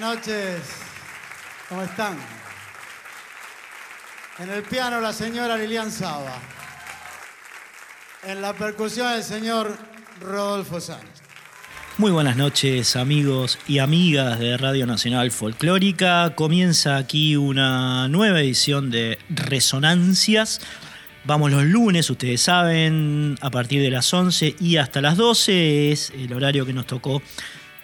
Noches. ¿Cómo están? En el piano la señora Lilian Saba. En la percusión el señor Rodolfo Sánchez. Muy buenas noches amigos y amigas de Radio Nacional Folclórica. Comienza aquí una nueva edición de Resonancias. Vamos los lunes, ustedes saben, a partir de las 11 y hasta las 12 es el horario que nos tocó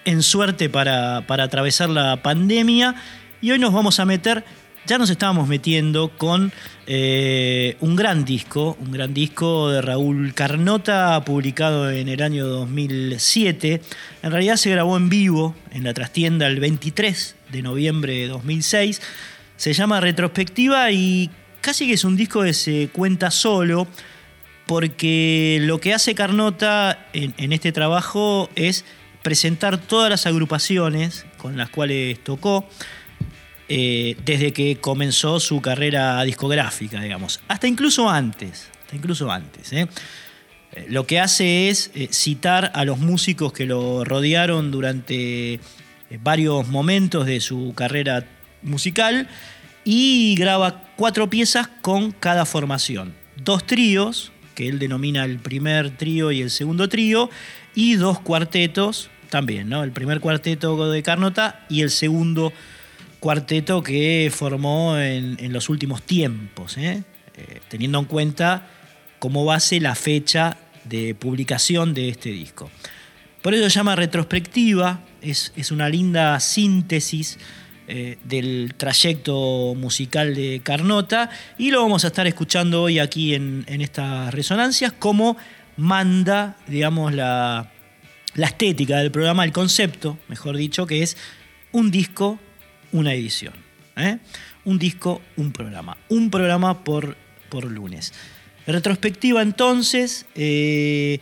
en suerte para, atravesar la pandemia. Y hoy nos vamos a meter, ya nos estábamos metiendo con eh, un gran disco, un gran disco de Raúl Carnota, publicado en el año 2007. En realidad se grabó en vivo en la trastienda el 23 de noviembre de 2006. Se llama Retrospectiva y casi que es un disco que se cuenta solo, porque lo que hace Carnota en este trabajo es presentar todas las agrupaciones con las cuales tocó eh, desde que comenzó su carrera discográfica, digamos, hasta incluso antes, hasta incluso antes. ¿eh? Eh, lo que hace es citar a los músicos que lo rodearon durante varios momentos de su carrera musical y graba cuatro piezas con cada formación. Dos tríos, que él denomina el primer trío y el segundo trío, y dos cuartetos también, ¿no? El primer cuarteto de Carnota y el segundo cuarteto que formó en, los últimos tiempos, ¿eh? Eh, teniendo en cuenta como base la fecha de publicación de este disco. Por eso se llama retrospectiva, es, es una linda síntesis eh, del trayecto musical de Carnota y lo vamos a estar escuchando hoy aquí en, estas resonancias como manda, digamos, la, estética del programa, el concepto, mejor dicho, que es un disco, una edición. ¿eh? Un disco, un programa. Un programa por, por lunes. Retrospectiva entonces, eh,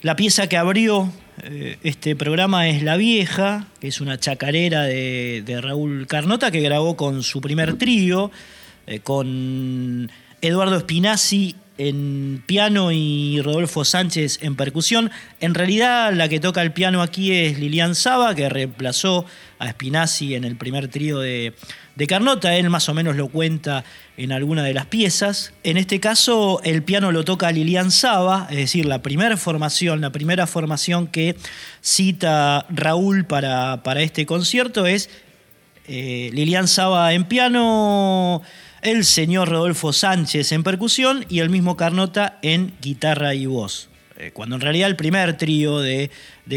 la pieza que abrió eh, este programa es La Vieja, que es una chacarera de, Raúl Carnota que grabó con su primer trío, con Eduardo Spinazzi en piano y Rodolfo Sánchez en percusión. En realidad la que toca el piano aquí es Lilian Saba, que reemplazó a Spinazzi en el primer trío de, de Carnota. Él más o menos lo cuenta en alguna de las piezas. En este caso, el piano lo toca Lilian Saba, es decir, la primera formación, la primera formación que cita Raúl para, para este concierto es eh, Lilian Saba en piano, el señor Rodolfo Sánchez en percusión y el mismo Carnota en guitarra y voz. Eh, cuando en realidad el primer trío de,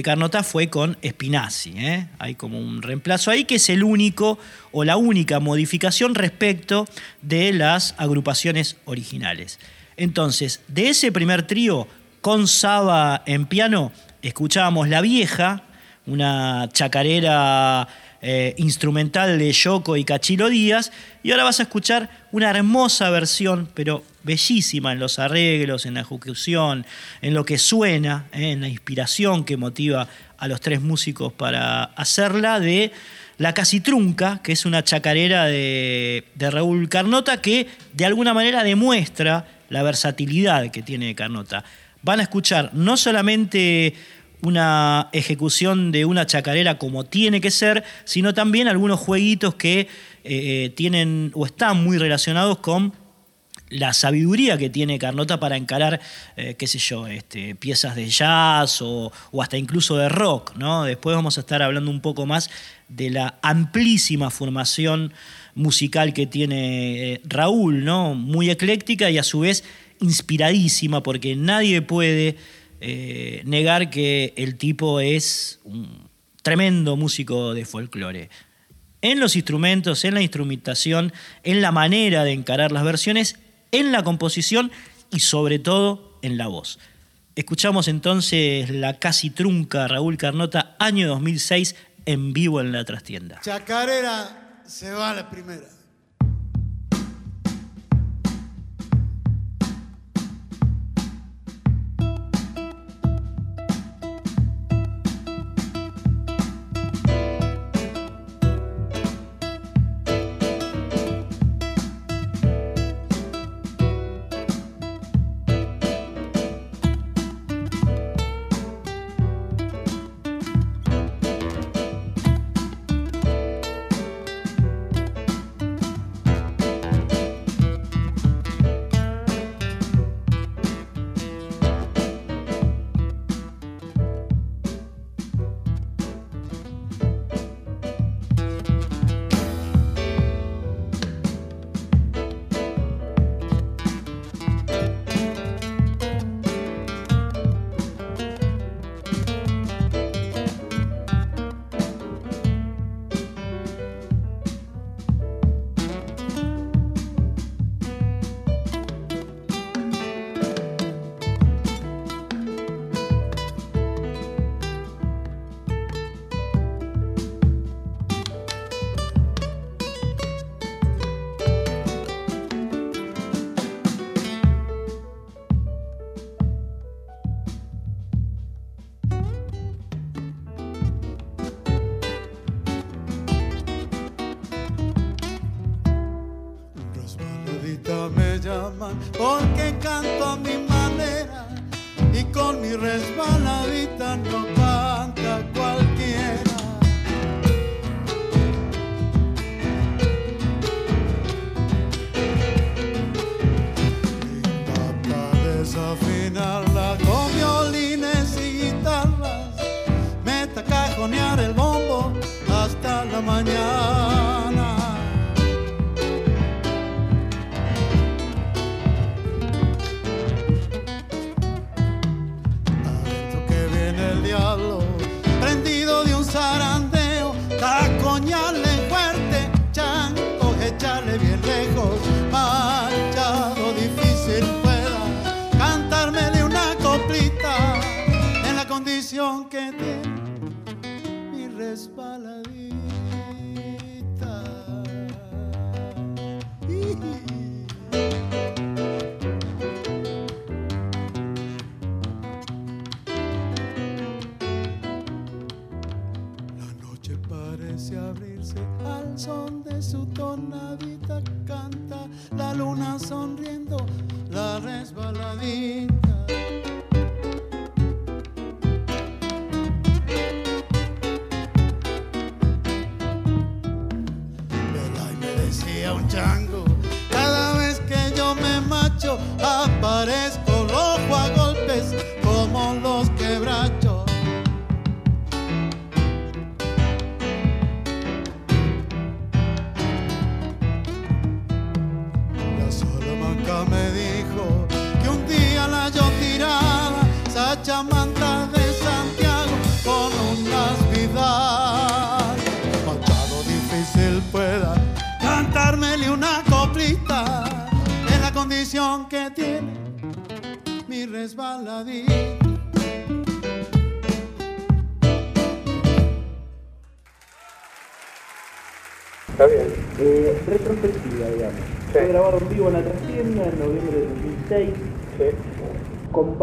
Carnota fue con Spinazzi. ¿eh? Hay como un reemplazo ahí que es el único o la única modificación respecto de las agrupaciones originales. Entonces, de ese primer trío con Saba en piano, escuchábamos La Vieja, una chacarera eh, instrumental de Yoko y Cachilo Díaz, y ahora vas a escuchar una hermosa versión, pero bellísima en los arreglos, en la ejecución, en lo que suena, eh, en la inspiración que motiva a los tres músicos para hacerla, de La Casi Trunca, que es una chacarera de, de Raúl Carnota que de alguna manera demuestra la versatilidad que tiene Carnota. Van a escuchar no solamente una ejecución de una chacarera como tiene que ser, sino también algunos jueguitos que eh, tienen o están muy relacionados con la sabiduría que tiene Carnota para encarar, eh, qué sé yo, este, piezas de jazz o, hasta incluso de rock. ¿no? Después vamos a estar hablando un poco más de la amplísima formación musical que tiene eh, Raúl, ¿no? muy ecléctica y a su vez inspiradísima, porque nadie puede eh, negar que el tipo es un tremendo músico de folclore. En los instrumentos, en la instrumentación, en la manera de encarar las versiones, en la composición y sobre todo en la voz. Escuchamos entonces la casi trunca Raúl Carnota, año 2006, en vivo en la trastienda. Chacarera se va a la primera.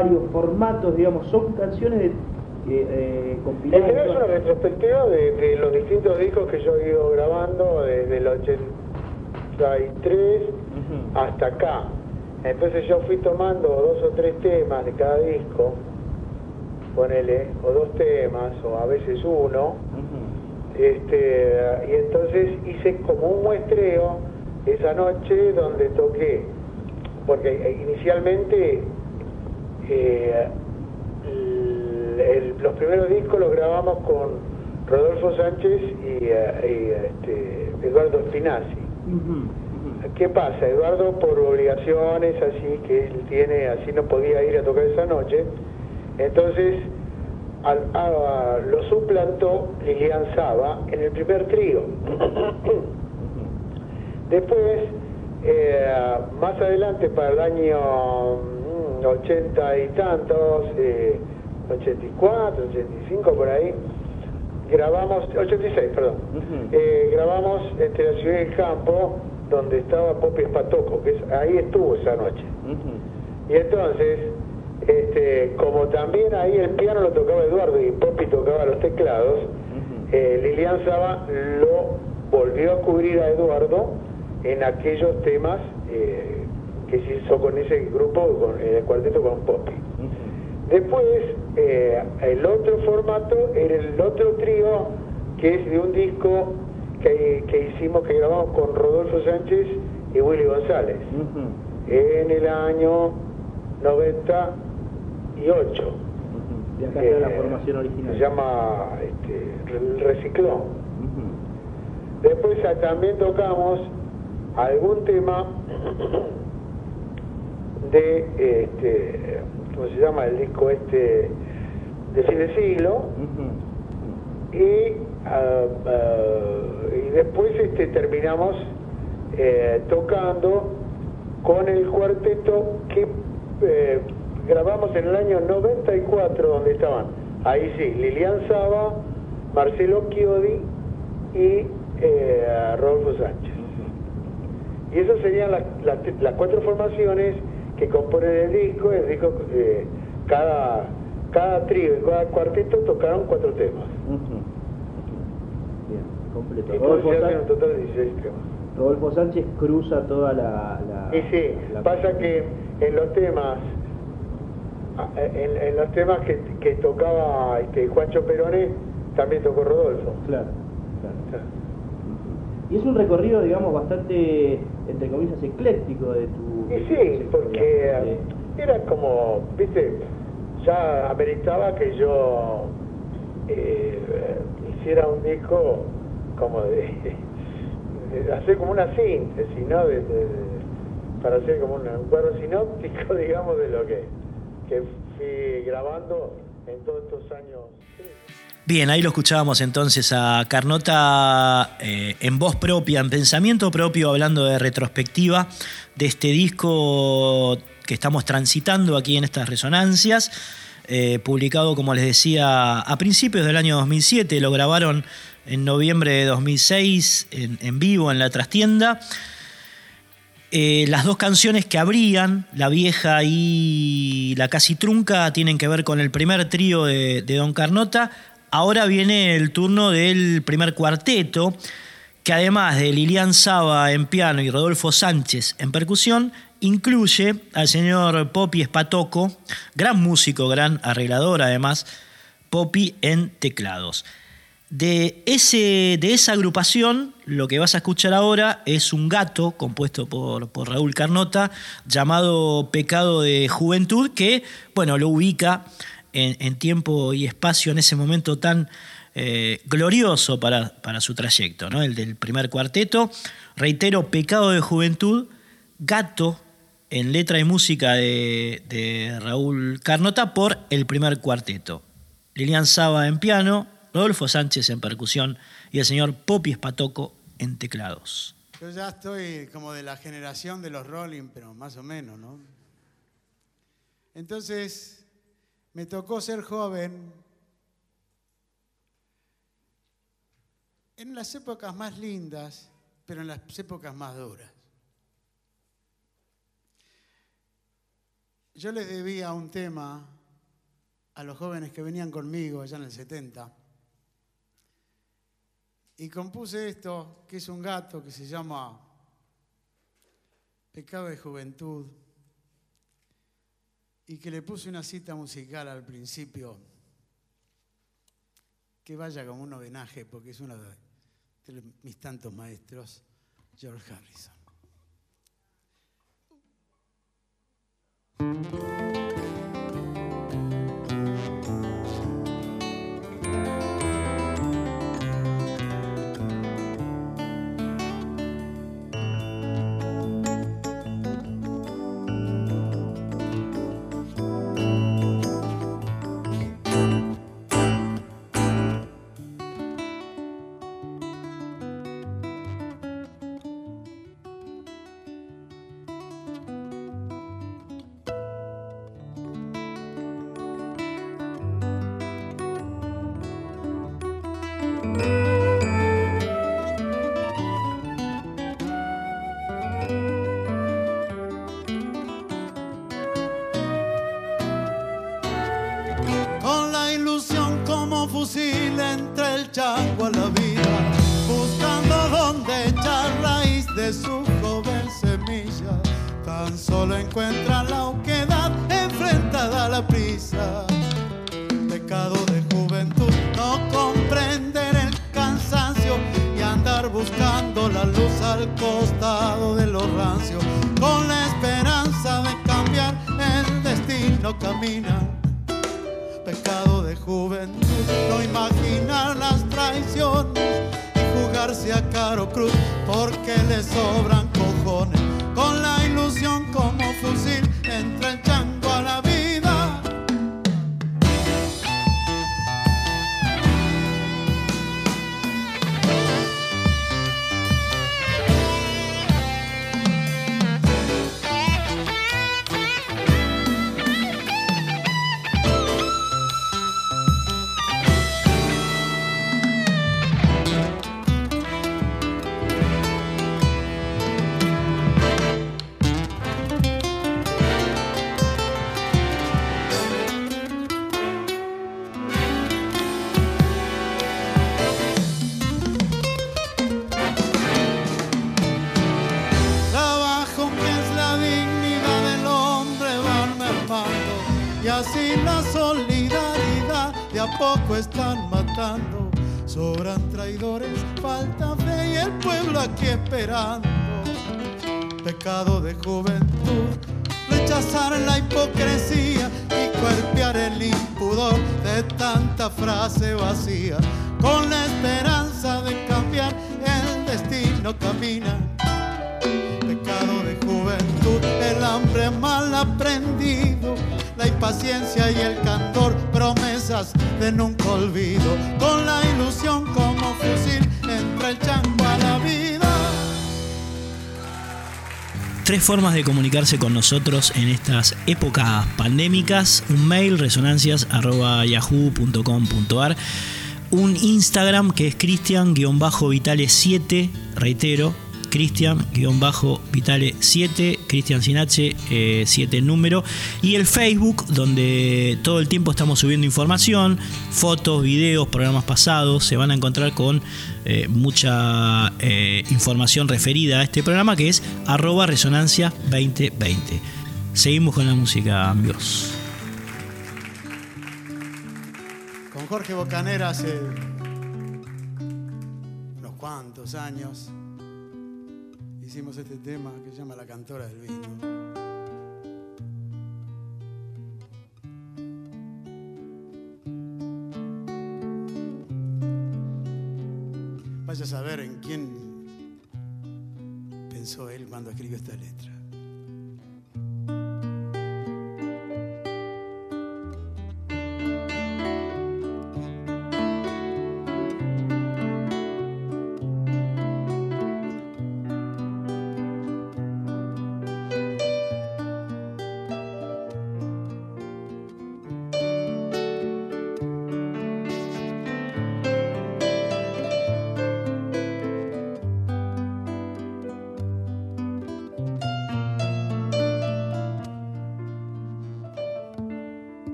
Varios formatos, digamos, son canciones de, eh, eh, En general es una retrospectiva de, de los distintos discos que yo he ido grabando desde el 83 Ujú, hasta acá. Entonces yo fui tomando dos o tres temas de cada disco, ponele, o dos temas, o a veces uno, este, y entonces hice como un muestreo esa noche donde toqué, porque inicialmente eh, el- el- los primeros discos los grabamos con Rodolfo Sánchez y, eh, y, este, Eduardo Spinazzi. ¿Qué pasa? Eduardo por obligaciones así que él tiene, así no podía ir a tocar esa noche, entonces al- a- lo suplantó Lilian Saba en el primer trío. Después, eh, más adelante, para el año 80 y tantos, eh, 84, 85 por ahí, grabamos, 86, perdón, Ujú. eh, grabamos entre la ciudad y el campo, donde estaba Popi Espatoco, que es- ahí estuvo esa noche. Y entonces, este, como también ahí el piano lo tocaba Eduardo y Popi tocaba los teclados, eh, Lilian Saba lo volvió a cubrir a Eduardo en aquellos temas eh, que se hizo con ese grupo, con el cuarteto con. Ujú. Después, eh, el otro formato era el otro trío que es de un disco que, que hicimos, que grabamos con Rodolfo Sánchez y Willy González en el año 98. Ujú. De acá está la Eh, formación original. Se llama este, Reciclón. Después ah, también tocamos algún tema de, este, ¿cómo se llama? El disco este de fin de siglo. Y, ah, ah, y después este, terminamos eh, tocando con el cuarteto que eh, grabamos en el año 94, donde estaban, ahí sí, Lilian Saba, Marcelo Chiodi y eh, Rodolfo Sánchez. Y esas serían las, las, las cuatro formaciones que componen el disco. El disco eh, cada, cada trío y cada cuarteto tocaron cuatro temas. Bien, completo. Entonces Rodolfo, se hacen Sá- un total de 16 temas. Rodolfo Sánchez cruza toda la... la- Y sí, la- pasa que en los temas, en, en los temas que, que tocaba este, Juancho Perone, también tocó Rodolfo. Claro, claro. Y es un recorrido, digamos, bastante, entre comillas, ecléctico de tu... Y de tu sí, porque eh, era como, viste, ya ameritaba que yo eh, hiciera un disco como de, de hacer como una síntesis, ¿no? De- de- de- para hacer como un, un cuadro sinóptico, digamos, de lo que, que fui grabando en todos estos años. Bien, ahí lo escuchábamos entonces a Carnota eh, en voz propia, en pensamiento propio, hablando de retrospectiva de este disco que estamos transitando aquí en estas resonancias, eh, publicado, como les decía, a principios del año 2007, lo grabaron en noviembre de 2006 en, vivo en la trastienda. Eh, las dos canciones que abrían, La Vieja y La Casi Trunca, tienen que ver con el primer trío de, de Don Carnota. Ahora viene el turno del primer cuarteto, que además de Lilian Saba en piano y Rodolfo Sánchez en percusión, incluye al señor Popi Espatoco, gran músico, gran arreglador además, Popi en teclados. De, ese, de esa agrupación, lo que vas a escuchar ahora es un gato compuesto por, por, Raúl Carnota, llamado Pecado de Juventud, que bueno, lo ubica en, tiempo y espacio en ese momento tan eh, glorioso para, para, su trayecto, ¿no? el del primer cuarteto. Reitero, Pecado de Juventud, Gato en letra y música de, de Raúl Carnota por el primer cuarteto. Lilian Saba en piano, Rodolfo Sánchez en percusión y el señor Popi Espatoco en teclados. Yo ya estoy como de la generación de los Rolling, pero más o menos, ¿no? Entonces, me tocó ser joven. En las épocas más lindas, pero en las épocas más duras. Yo les debía un tema a los jóvenes que venían conmigo allá en el 70 y compuse esto, que es un gato que se llama Pecado de Juventud, y que le puse una cita musical al principio, que vaya como un homenaje, porque es uno de, mis tantos maestros, George Harrison. Encuentra la oquedad enfrentada a la prisa. Pecado de juventud, no comprender el cansancio y andar buscando la luz al costado de los rancios. Con la esperanza de cambiar el destino caminan pecado de juventud, no imaginar las traiciones y jugarse a caro cruz porque le sobran cojones. Con la ilusión como fusil entre el chango aquí esperando. Pecado de juventud, rechazar la hipocresía y cuerpear el impudor de tanta frase vacía. Con la esperanza de cambiar el destino caminan pecado de juventud, el hambre mal aprendido, la impaciencia y el candor, promesas de nunca olvido, con la ilusión como fusil entre el chango Tres formas de comunicarse con nosotros en estas épocas pandémicas. Un mail resonancias.yahoo.com.ar Un Instagram que es cristian-vitales7, reitero, Cristian-Vitale7, Cristian sin H, 7 en número. Y el Facebook, donde todo el tiempo estamos subiendo información, fotos, videos, programas pasados. Se van a encontrar con eh, mucha eh, información referida a este programa que es arroba resonancia 2020. Seguimos con la música, amigos. Con Jorge Bocanera hace unos cuantos años hicimos este tema que se llama La Cantora del Vino. Vaya a saber en quién pensó él cuando escribió esta letra.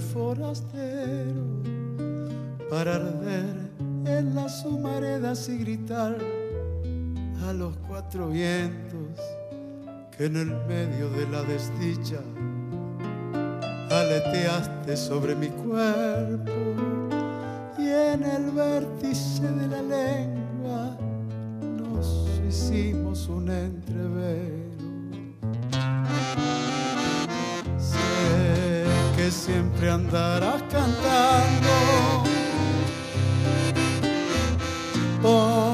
Forastero para arder en las humaredas y gritar a los cuatro vientos que en el medio de la desdicha aleteaste sobre mi cuerpo y en el vértice de la lengua nos hicimos un entrevero. Siempre andarás cantando. Por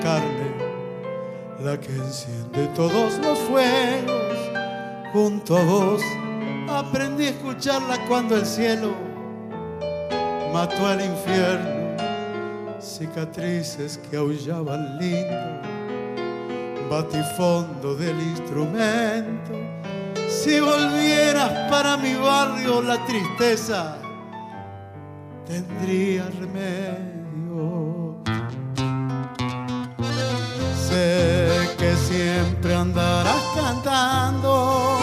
carne la que enciende todos los fuegos. Junto a vos aprendí a escucharla cuando el cielo mató al infierno. Cicatrices que aullaban lindo, batifondo del instrumento. Si volvieras para mi barrio la tristeza tendría remedio. Sé que siempre andarás cantando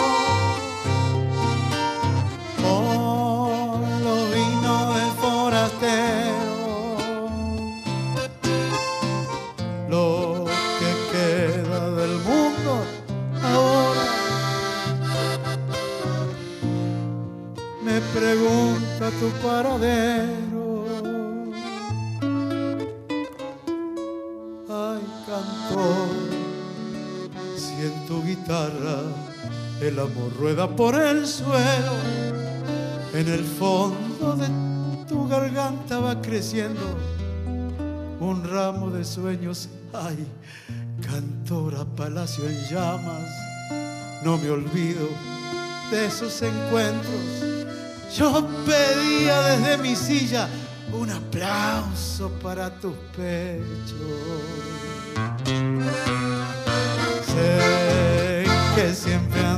por los vinos del forastero. Lo que queda del mundo ahora me pregunta tu paradero. Cantor, si en tu guitarra el amor rueda por el suelo, en el fondo de tu garganta va creciendo un ramo de sueños. Ay, cantora, palacio en llamas, no me olvido de esos encuentros. Yo pedía desde mi silla un aplauso para tus pechos. Que siempre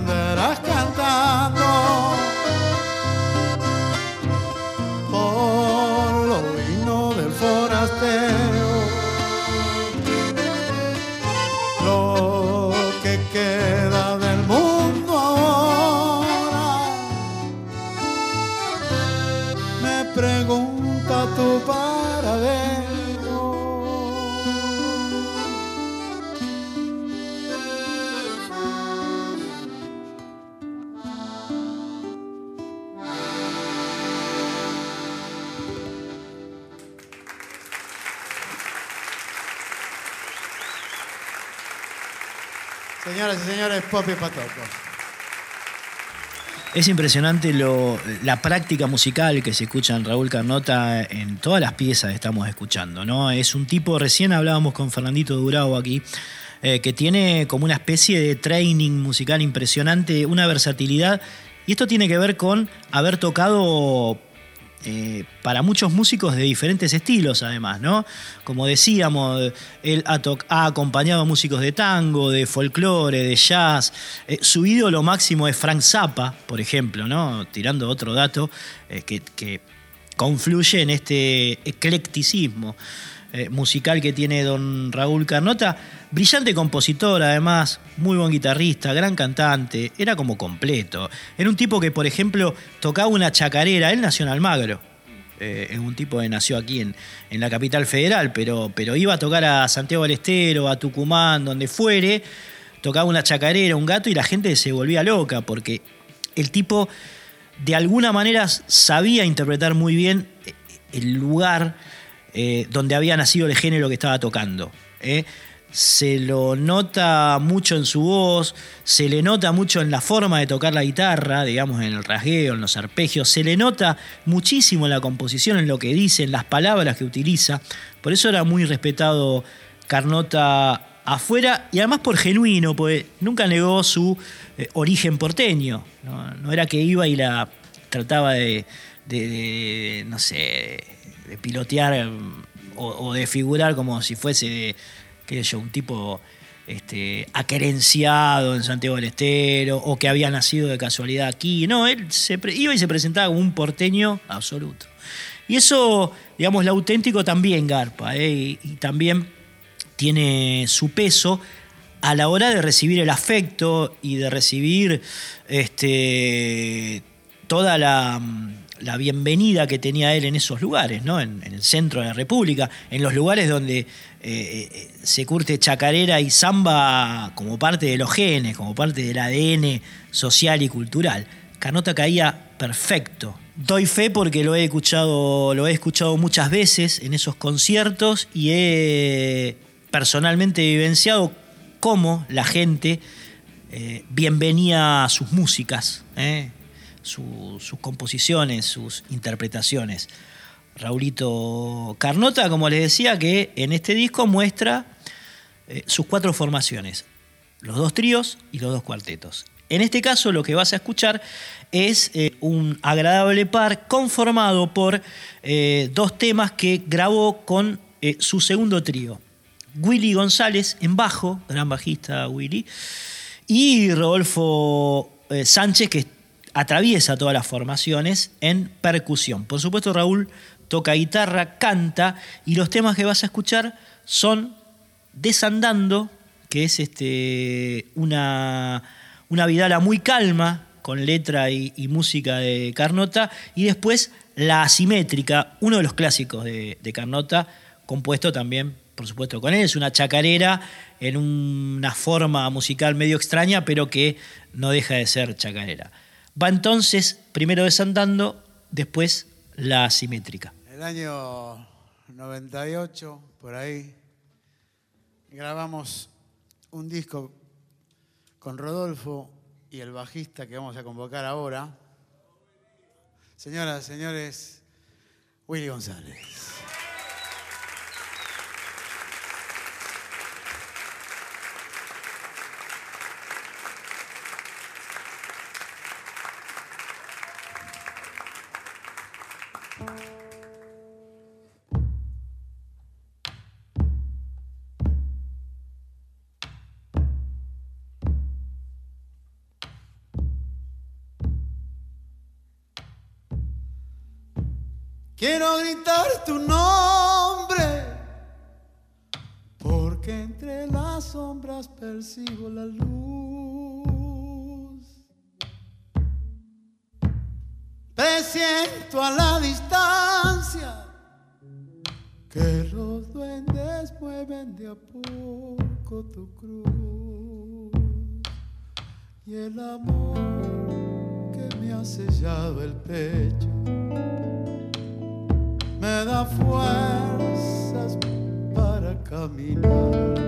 Es impresionante lo, la práctica musical que se escucha en Raúl Carnota en todas las piezas que estamos escuchando. ¿no? Es un tipo, recién hablábamos con Fernandito Durao aquí, eh, que tiene como una especie de training musical impresionante, una versatilidad. Y esto tiene que ver con haber tocado eh, para muchos músicos de diferentes estilos, además, ¿no? Como decíamos, él ha, acompañado a músicos de tango, de folclore, de jazz. Eh, su ídolo máximo es Frank Zappa, por ejemplo, ¿no? Tirando otro dato eh, que, confluye en este eclecticismo musical que tiene don Raúl Carnota. Brillante compositor, además, muy buen guitarrista, gran cantante, era como completo. Era un tipo que, por ejemplo, tocaba una chacarera, él nació en Almagro, eh, es un tipo que nació aquí en, la capital federal, pero, pero iba a tocar a Santiago del Estero, a Tucumán, donde fuere, tocaba una chacarera, un gato y la gente se volvía loca porque el tipo de alguna manera sabía interpretar muy bien el lugar eh, donde había nacido el género que estaba tocando. ¿eh? se lo nota mucho en su voz, se le nota mucho en la forma de tocar la guitarra, digamos, en el rasgueo, en los arpegios, se le nota muchísimo en la composición, en lo que dice, en las palabras que utiliza. Por eso era muy respetado Carnota afuera y además por genuino, porque nunca negó su eh, origen porteño. ¿no? era que iba y la trataba de, no sé, pilotear o, o de figurar como si fuese un tipo este, aquerenciado en Santiago del Estero o que había nacido de casualidad aquí. No, él iba y se presentaba como un porteño absoluto. Y eso, digamos, lo auténtico también garpa ¿eh? y, también tiene su peso a la hora de recibir el afecto y de recibir este, toda la, la bienvenida que tenía él en esos lugares, ¿no? En, el centro de la República, en los lugares donde eh, eh, se curte chacarera y samba como parte de los genes, como parte del ADN social y cultural. Canota caía perfecto. Doy fe porque lo he escuchado, lo he escuchado muchas veces en esos conciertos y he personalmente vivenciado cómo la gente eh, bienvenía a sus músicas sus composiciones, sus interpretaciones. Raulito Carnota, como les decía, que en este disco muestra eh, sus cuatro formaciones, los dos tríos y los dos cuartetos. En este caso lo que vas a escuchar es eh, un agradable par conformado por eh, dos temas que grabó con su segundo trío. Willy González en bajo, gran bajista Willy, y Rodolfo Sánchez, que atraviesa todas las formaciones en percusión. Por supuesto, Raúl toca guitarra, canta y los temas que vas a escuchar son Desandando, que es este, una, una vidala muy calma con letra y, música de Carnota, y después La Asimétrica, uno de los clásicos de, de Carnota, compuesto también, por supuesto, con él. Es una chacarera en una forma musical medio extraña, pero que no deja de ser chacarera. Va entonces primero desandando, después la asimétrica. El año 98, por ahí, grabamos un disco con Rodolfo y el bajista que vamos a convocar ahora. Señoras, señores, Willy González. Quiero gritar tu nombre, porque entre las sombras persigo la luz. Te siento a la distancia, que los duendes mueven de a poco tu cruz y el amor que me ha sellado el pecho me da fuerzas para caminar.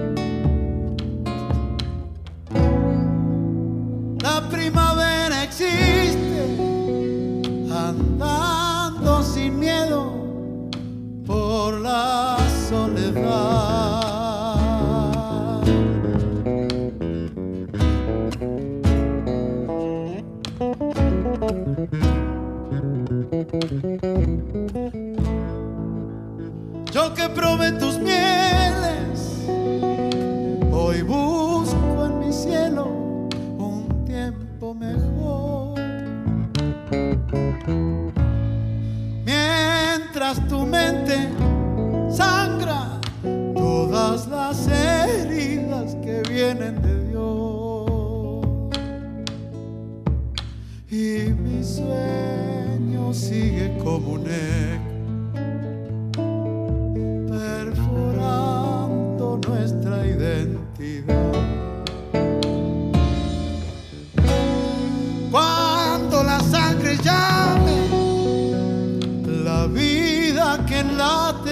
yo que probé tus mieles, hoy busco en mi cielo un tiempo mejor. Mientras tu mente sangra todas las heridas que vienen de Dios. Y mi sueño sigue como un eco. nothing.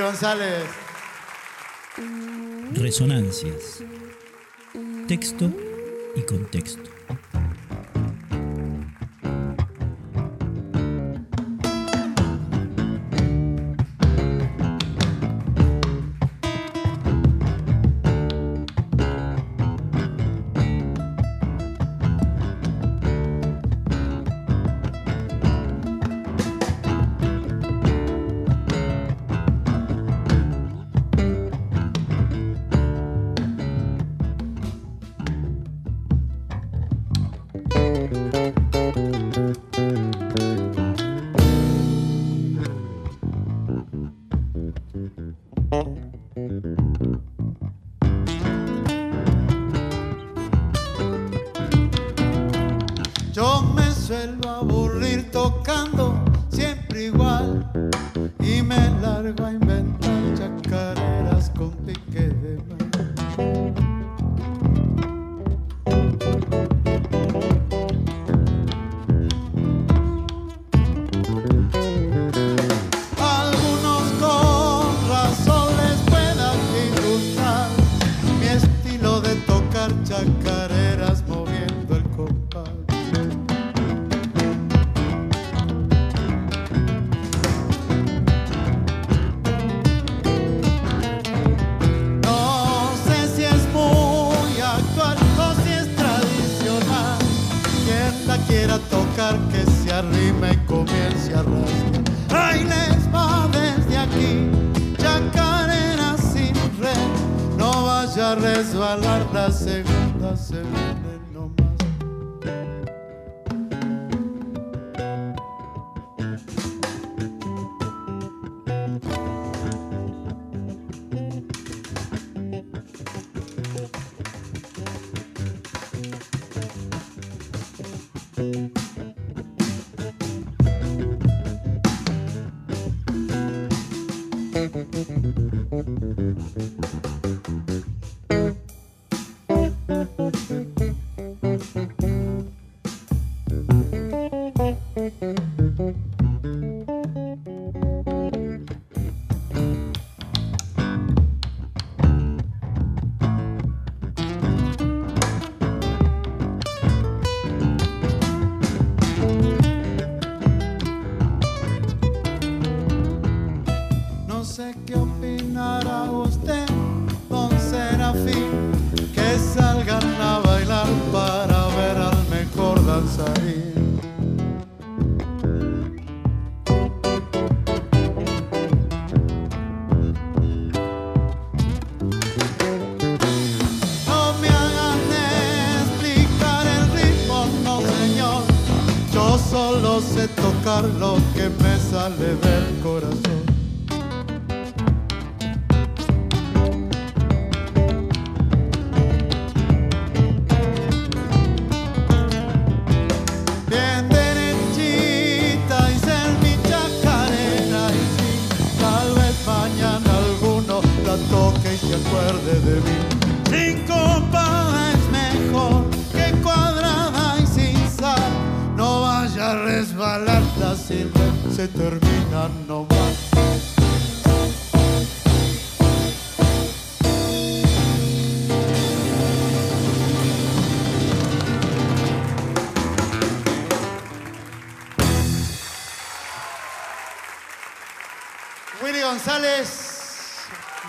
González. Resonancias. Texto y contexto. segunda, segunda. Se termina nomás. Willy González,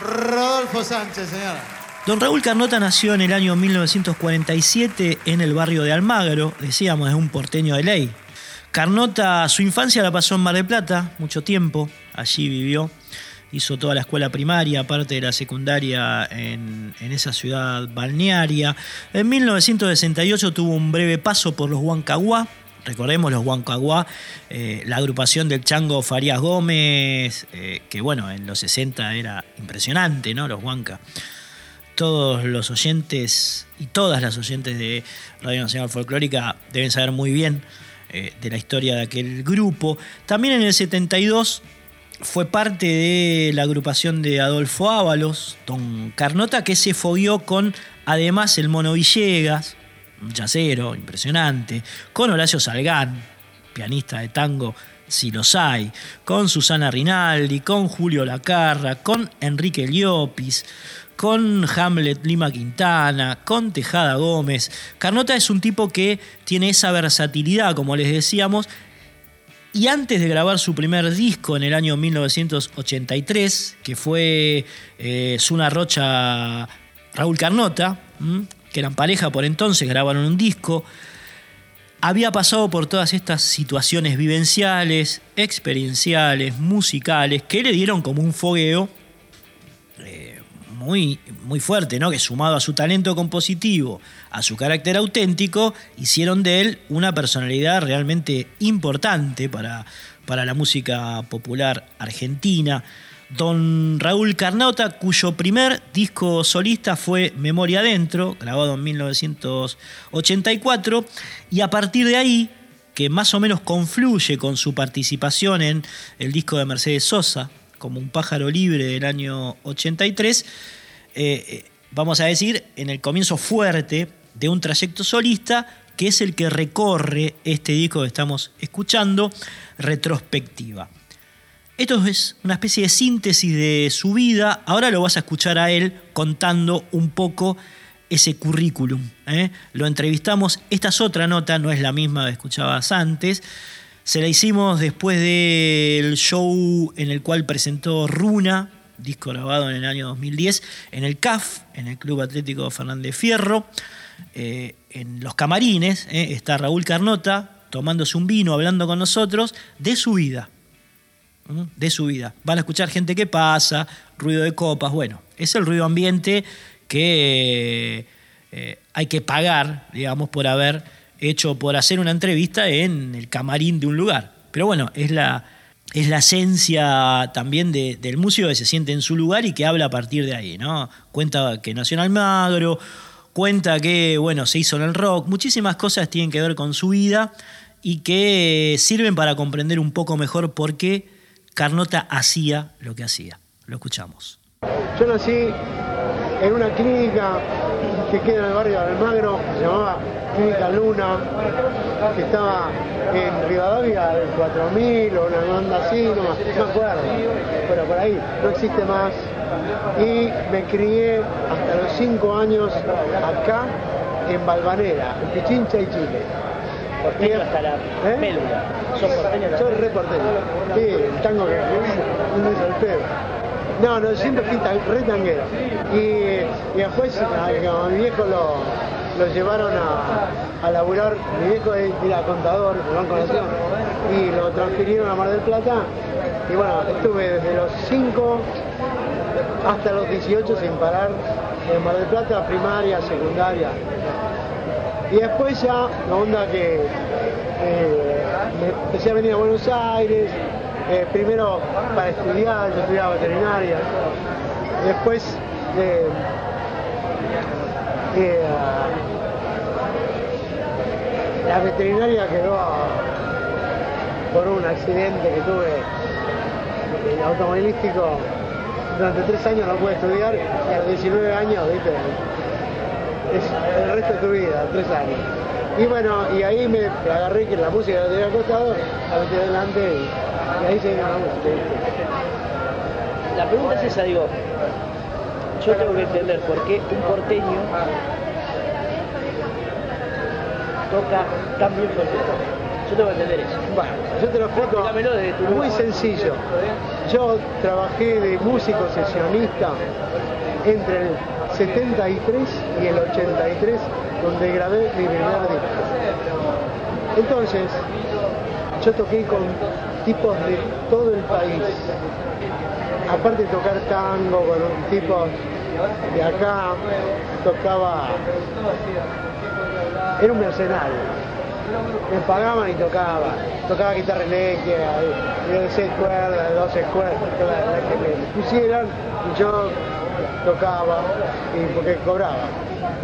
Rodolfo Sánchez, señora. Don Raúl Carnota nació en el año 1947 en el barrio de Almagro, decíamos, es un porteño de ley. Carnota su infancia la pasó en Mar del Plata, mucho tiempo, allí vivió, hizo toda la escuela primaria, parte de la secundaria en, esa ciudad balnearia. En 1968 tuvo un breve paso por los Huancahuá, recordemos los Huancahuá, eh, la agrupación del Chango Farías Gómez, eh, que bueno, en los 60 era impresionante, ¿no? Los Huanca todos los oyentes y todas las oyentes de Radio Nacional Folclórica deben saber muy bien eh, de la historia de aquel grupo. También en el 72 fue parte de la agrupación de Adolfo Ábalos, Don Carnota, que se fogueó con además el Mono Villegas, un yacero impresionante, con Horacio Salgán, pianista de tango si los hay, con Susana Rinaldi, con Julio Lacarra, con Enrique Liopis, con Hamlet Lima Quintana, con Tejada Gómez. Carnota es un tipo que tiene esa versatilidad, como les decíamos, y antes de grabar su primer disco en el año 1983, que fue eh, Rocha Raúl Carnota, que eran pareja por entonces, grabaron un disco, había pasado por todas estas situaciones vivenciales, experienciales, musicales, que le dieron como un fogueo muy, muy fuerte, ¿no? que sumado a su talento compositivo, a su carácter auténtico, hicieron de él una personalidad realmente importante para, para la música popular argentina. Don Raúl Carnota, cuyo primer disco solista fue Memoria Adentro, grabado en 1984, y a partir de ahí, que más o menos confluye con su participación en el disco de Mercedes Sosa, como un pájaro libre del año 83, eh, vamos a decir, en el comienzo fuerte de un trayecto solista, que es el que recorre este disco que estamos escuchando, retrospectiva. Esto es una especie de síntesis de su vida. Ahora lo vas a escuchar a él contando un poco ese currículum. ¿eh? Lo entrevistamos. Esta es otra nota, no es la misma que escuchabas antes. Se la hicimos después del show en el cual presentó Runa, disco grabado en el año 2010, en el CAF, en el Club Atlético Fernández Fierro. Eh, en los camarines ¿eh? está Raúl Carnota tomándose un vino, hablando con nosotros de su vida de su vida. Van a escuchar gente que pasa, ruido de copas, bueno, es el ruido ambiente que eh, hay que pagar, digamos, por haber hecho, por hacer una entrevista en el camarín de un lugar. Pero bueno, es la, es la esencia también de, del músico que se siente en su lugar y que habla a partir de ahí, ¿no? Cuenta que nació en Almagro, cuenta que, bueno, se hizo en el rock, muchísimas cosas tienen que ver con su vida y que sirven para comprender un poco mejor por qué Carnota hacía lo que hacía. Lo escuchamos. Yo nací en una clínica que queda en el barrio de Almagro, se llamaba Clínica Luna, que estaba en Rivadavia del 4000 o una banda así, no, me acuerdo, pero por ahí no existe más. Y me crié hasta los 5 años acá en Balvanera, en Pichincha y Chile. Porteño hasta la ¿Eh? porteño Soy porteño. Sí, el tango que un desoltero. No, no, siempre fui re tanguero. Y, después a, mi viejo lo, lo llevaron a, a laburar, mi viejo era contador del Banco Nación, y lo transfirieron a Mar del Plata. Y bueno, estuve desde los 5 hasta los 18 sin parar en Mar del Plata, primaria, secundaria. Y después ya, la onda que eh, me empecé a venir a Buenos Aires, eh, primero para estudiar, yo estudiaba veterinaria, después eh, eh, la veterinaria quedó por un accidente que tuve eh, automovilístico, durante tres años no pude estudiar, y a los 19 años, viste, es el resto de tu vida, tres años. Y bueno, y ahí me agarré que la música la tenía acostado, la metí adelante y, y ahí se vino la música. La pregunta es esa, digo, yo tengo que entender por qué un porteño toca tan bien. Yo tengo que entender eso. Bueno, yo te lo explico muy sencillo. Yo trabajé de músico sesionista entre el 73 y el 83, donde grabé mi primer disco. Entonces, yo toqué con tipos de todo el país. Aparte de tocar tango con tipos de acá, tocaba... Era un mercenario me pagaban y tocaba. Tocaba guitarra eléctrica, y de seis cuerdas, de 12 cuerdas, la, la que me pusieran, y yo tocaba, y porque cobraba.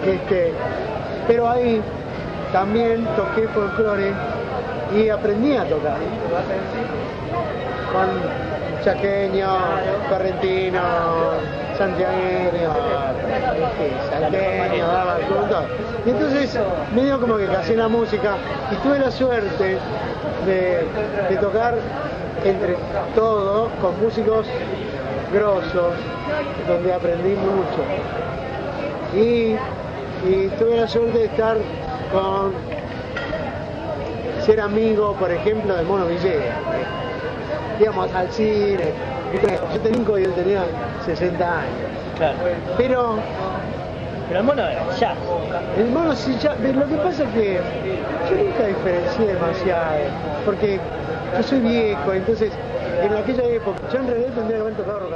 Este, pero ahí también toqué folclore y aprendí a tocar. Con chaqueño, correntino, santiagueño, este, salteño. Y entonces medio como que casé la música y tuve la suerte de, tocar entre todo con músicos grosos, donde aprendí mucho. Y, y tuve la suerte de estar con ser amigo, por ejemplo, de Mono Villegas. Íbamos al cine, yo tenía 5 y él tenía 60 años. Claro. Pero Pero el mono era ya. el mono sí ya, lo que pasa es que yo nunca diferencié demasiado, porque yo soy viejo, entonces en aquella época yo en realidad tendría que haber tocado.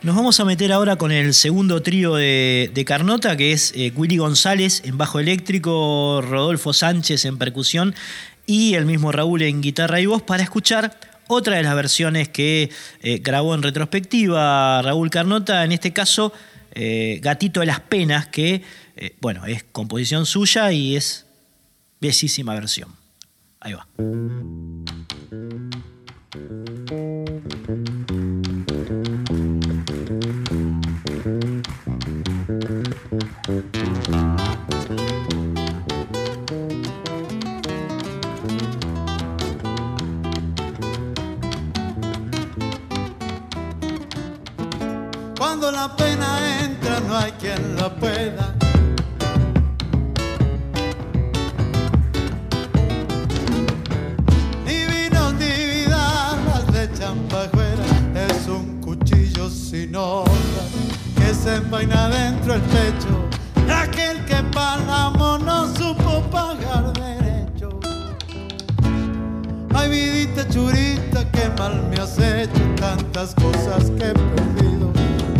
Nos vamos a meter ahora con el segundo trío de, de Carnota, que es eh, Willy González en bajo eléctrico, Rodolfo Sánchez en percusión y el mismo Raúl en guitarra y voz, para escuchar otra de las versiones que eh, grabó en retrospectiva Raúl Carnota, en este caso eh, Gatito de las Penas, que eh, bueno, es composición suya y es bellísima versión. Ahí va. Pena entra no hay quien la pueda. Ni vinos ni vida las de champajuera. Es un cuchillo sin honra que se envaina dentro el pecho. Aquel que Palamo no supo pagar derecho. Ay, vidita churita, qué mal me has hecho tantas cosas que perdido.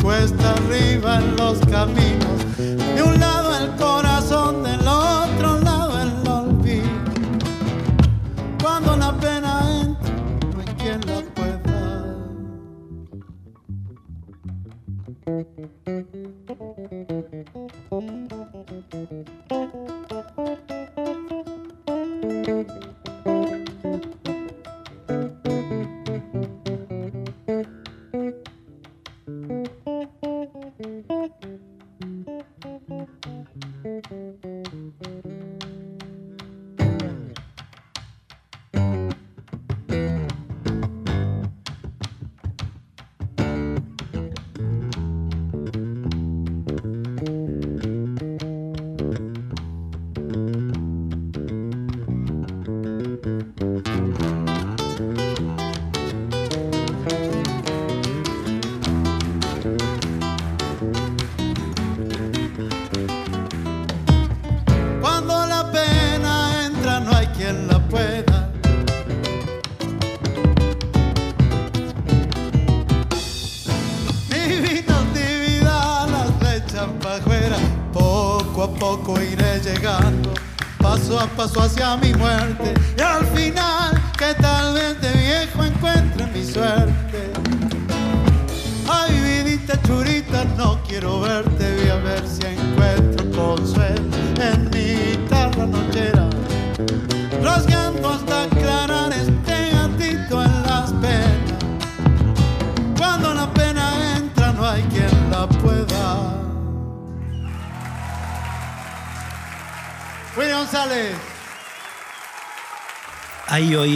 Cuesta arriba en los caminos, de un lado el corazón, del otro lado el olvido. Cuando la pena entra, no hay quien la pueda.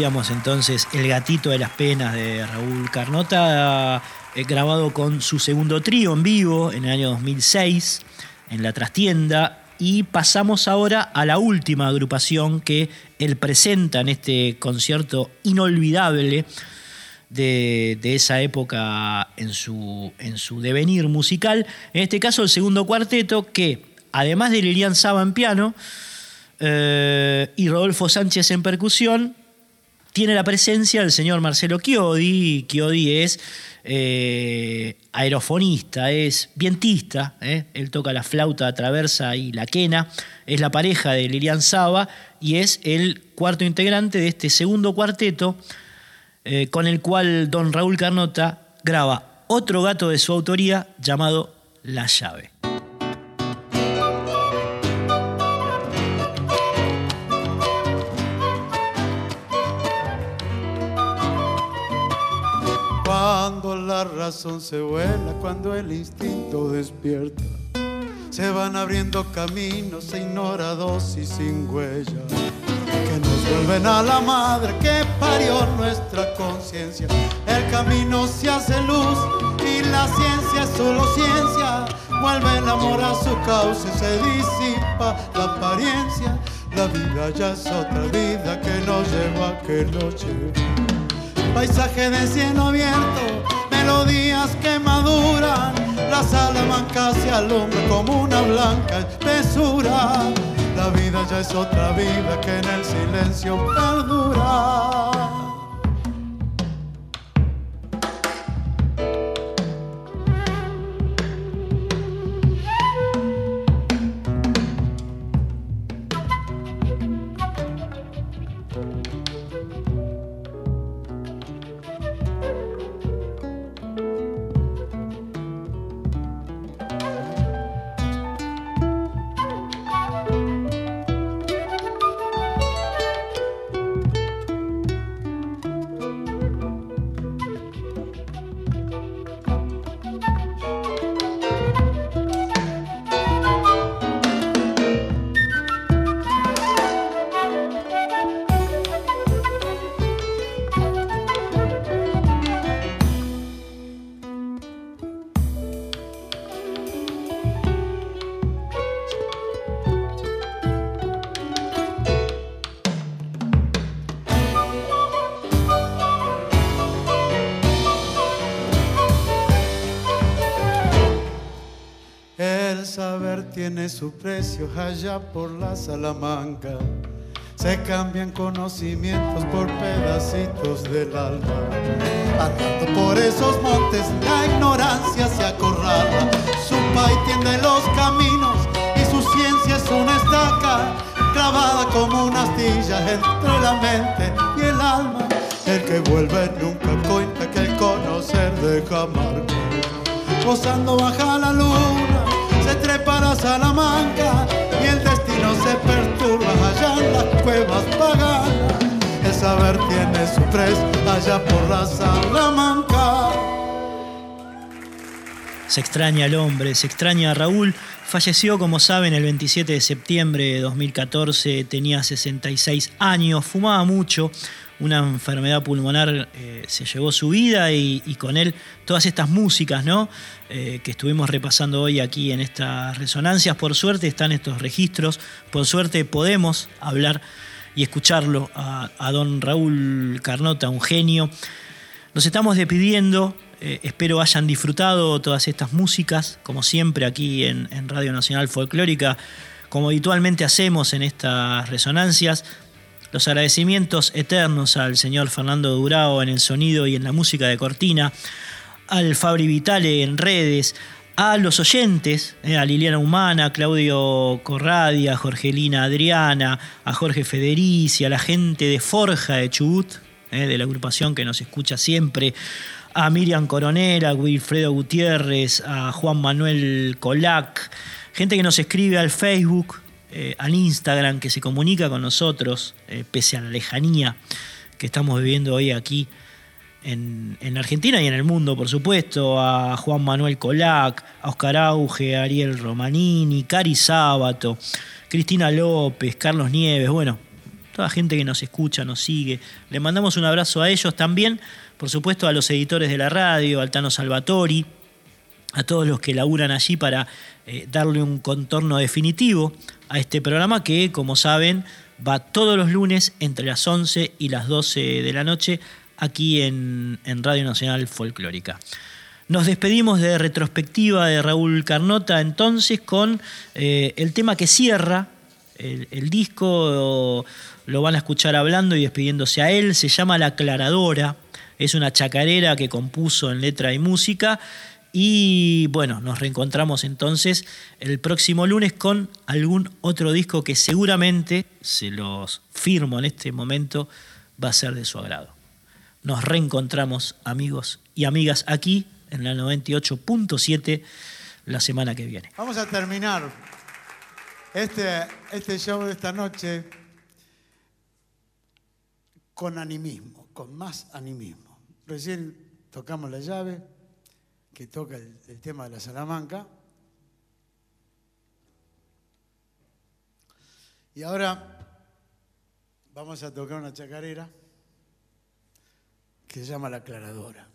Oíamos entonces El gatito de las penas de Raúl Carnota, eh, grabado con su segundo trío en vivo en el año 2006 en la trastienda. Y pasamos ahora a la última agrupación que él presenta en este concierto inolvidable de, esa época en su, en su devenir musical. En este caso, el segundo cuarteto que, además de Lilian Saba en piano eh, y Rodolfo Sánchez en percusión, tiene la presencia del señor Marcelo Chiodi. Chiodi es eh, aerofonista, es vientista, eh. él toca la flauta traversa y la quena, es la pareja de Lilian Saba y es el cuarto integrante de este segundo cuarteto eh, con el cual don Raúl Carnota graba otro gato de su autoría llamado La llave. La razón se vuela, cuando el instinto despierta, se van abriendo caminos ignorados y sin huella, que nos vuelven a la madre que parió nuestra conciencia. El camino se hace luz y la ciencia es solo ciencia. Vuelve el amor a su cauce, se disipa la apariencia. La vida ya es otra vida que nos lleva, que nos lleva paisaje de cielo abierto, melodías que maduran, la salamanca se alumbra como una blanca espesura. La vida ya es otra vida que en el silencio perdura. Tiene su precio allá por la Salamanca. Se cambian conocimientos por pedacitos del alma. Andando por esos montes, la ignorancia se acorrala. Su país tiende los caminos y su ciencia es una estaca clavada como una astilla entre la mente y el alma. El que vuelve nunca cuenta que el conocer deja marca. Gozando baja la luna, se trepa la Salamanca y el destino se perturba allá en las cuevas paganas. El saber tiene su precio allá por la Salamanca. Se extraña al hombre, se extraña a Raúl. Falleció, como saben, el 27 de septiembre de 2014, tenía 66 años, fumaba mucho, una enfermedad pulmonar eh, se llevó su vida y, con él todas estas músicas ¿no? Eh, que estuvimos repasando hoy aquí en estas resonancias. Por suerte están estos registros, por suerte podemos hablar y escucharlo a, a don Raúl Carnota, un genio. Nos estamos despidiendo, eh, espero hayan disfrutado todas estas músicas, como siempre aquí en, Radio Nacional Folclórica, como habitualmente hacemos en estas resonancias. Los agradecimientos eternos al señor Fernando Durao en el sonido y en la música de Cortina, al Fabri Vitale en redes, a los oyentes, eh, a Liliana Humana, Claudio Corradia, a Jorgelina Adriana, a Jorge Federici, a la gente de Forja de Chubut, eh, de la agrupación que nos escucha siempre, a Miriam Coronel, a Wilfredo Gutiérrez, a Juan Manuel Colac, gente que nos escribe al Facebook, eh, al Instagram, que se comunica con nosotros, pese a la lejanía que estamos viviendo hoy aquí en, Argentina y en el mundo, por supuesto, a Juan Manuel Colac, a Oscar Auge, a Ariel Romanini, Cari Sábato, Cristina López, Carlos Nieves, bueno, toda gente que nos escucha, nos sigue. Le mandamos un abrazo a ellos también, por supuesto, a los editores de la radio, a Altano Salvatori, a todos los que laburan allí para eh, darle un contorno definitivo a este programa que, como saben, va todos los lunes entre las 11 y las 12 de la noche aquí en, Radio Nacional Folclórica. Nos despedimos de retrospectiva de Raúl Carnota entonces con eh, el tema que cierra el, disco, lo van a escuchar hablando y despidiéndose a él, se llama La Aclaradora, es una chacarera que compuso en letra y música. Y bueno, nos reencontramos entonces el próximo lunes con algún otro disco que seguramente, se los firmo en este momento, va a ser de su agrado. Nos reencontramos amigos y amigas aquí en la 98.7 la semana que viene. Vamos a terminar este, este show de esta noche con animismo, con más animismo. Recién tocamos la llave, que toca el, el tema de la Salamanca. Y ahora vamos a tocar una chacarera que se llama La Aclaradora.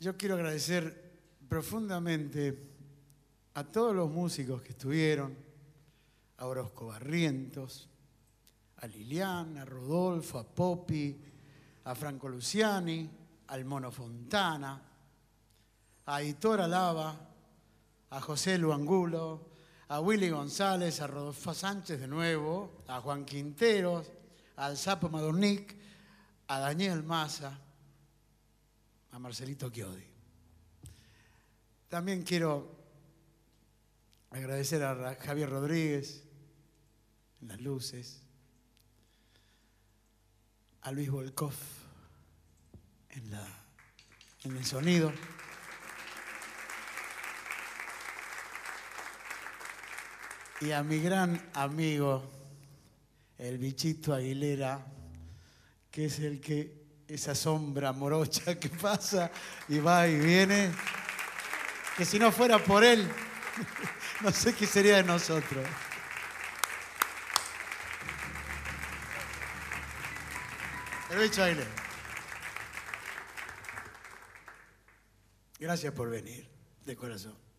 Yo quiero agradecer profundamente a todos los músicos que estuvieron, a Orozco Barrientos, a Liliana, a Rodolfo, a Popi, a Franco Luciani, al Mono Fontana, a Hitor Alaba, a José Luangulo, a Willy González, a Rodolfo Sánchez de nuevo, a Juan Quinteros, al Sapo Madornic, a Daniel Massa, a Marcelito Chiodi. También quiero agradecer a Javier Rodríguez en las luces, a Luis Volkov en, en el sonido. Y a mi gran amigo, el bichito Aguilera, que es el que, esa sombra morocha que pasa y va y viene, que si no fuera por él, no sé qué sería de nosotros. El bicho Aile. Gracias por venir, de corazón.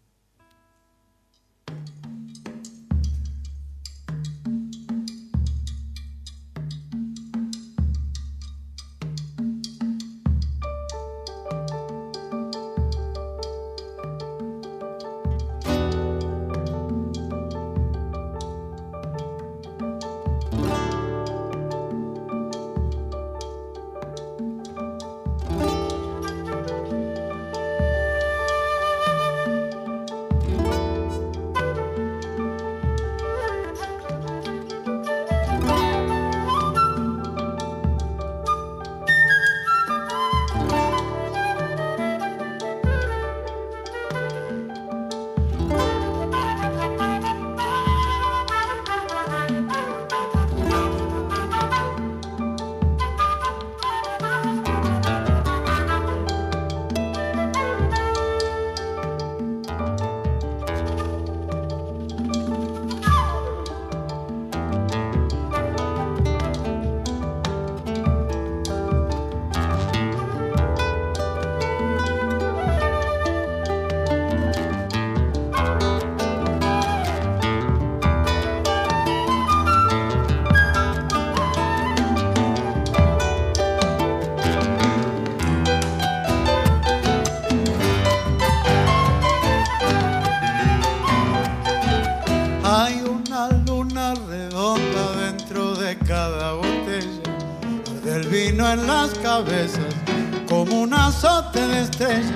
como un azote de estrellas.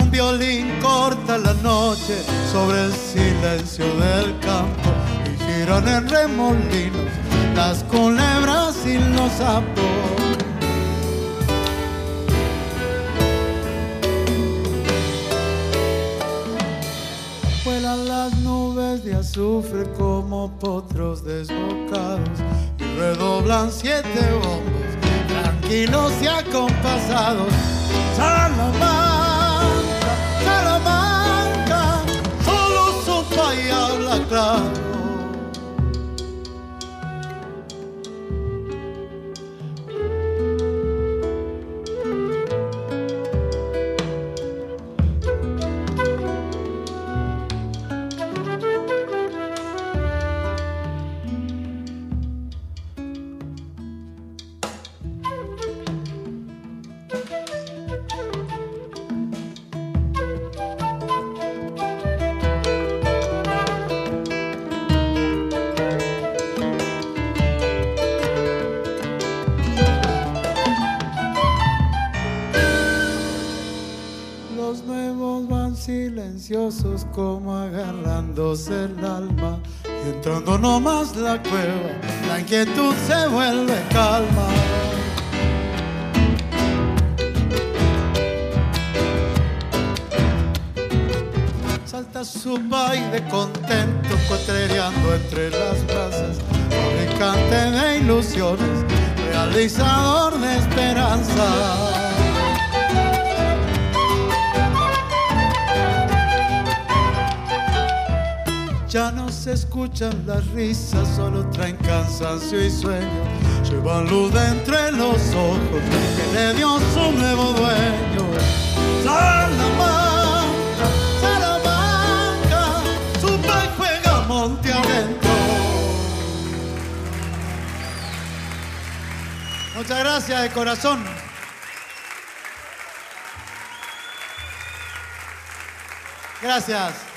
Un violín corta la noche sobre el silencio del campo y giran en remolinos las culebras y los sapos. Agarrándose el alma y entrando nomás la cueva, la inquietud se vuelve calma. Salta su baile contento, cotrereando entre las brasas, fabricante de ilusiones, realizador de esperanza. Escuchan las risas, solo traen cansancio y sueño. Llevan luz de entre los ojos que le dio su nuevo dueño. Salamanca, Salamanca, su país juega monte adentro. Muchas gracias de corazón. Gracias.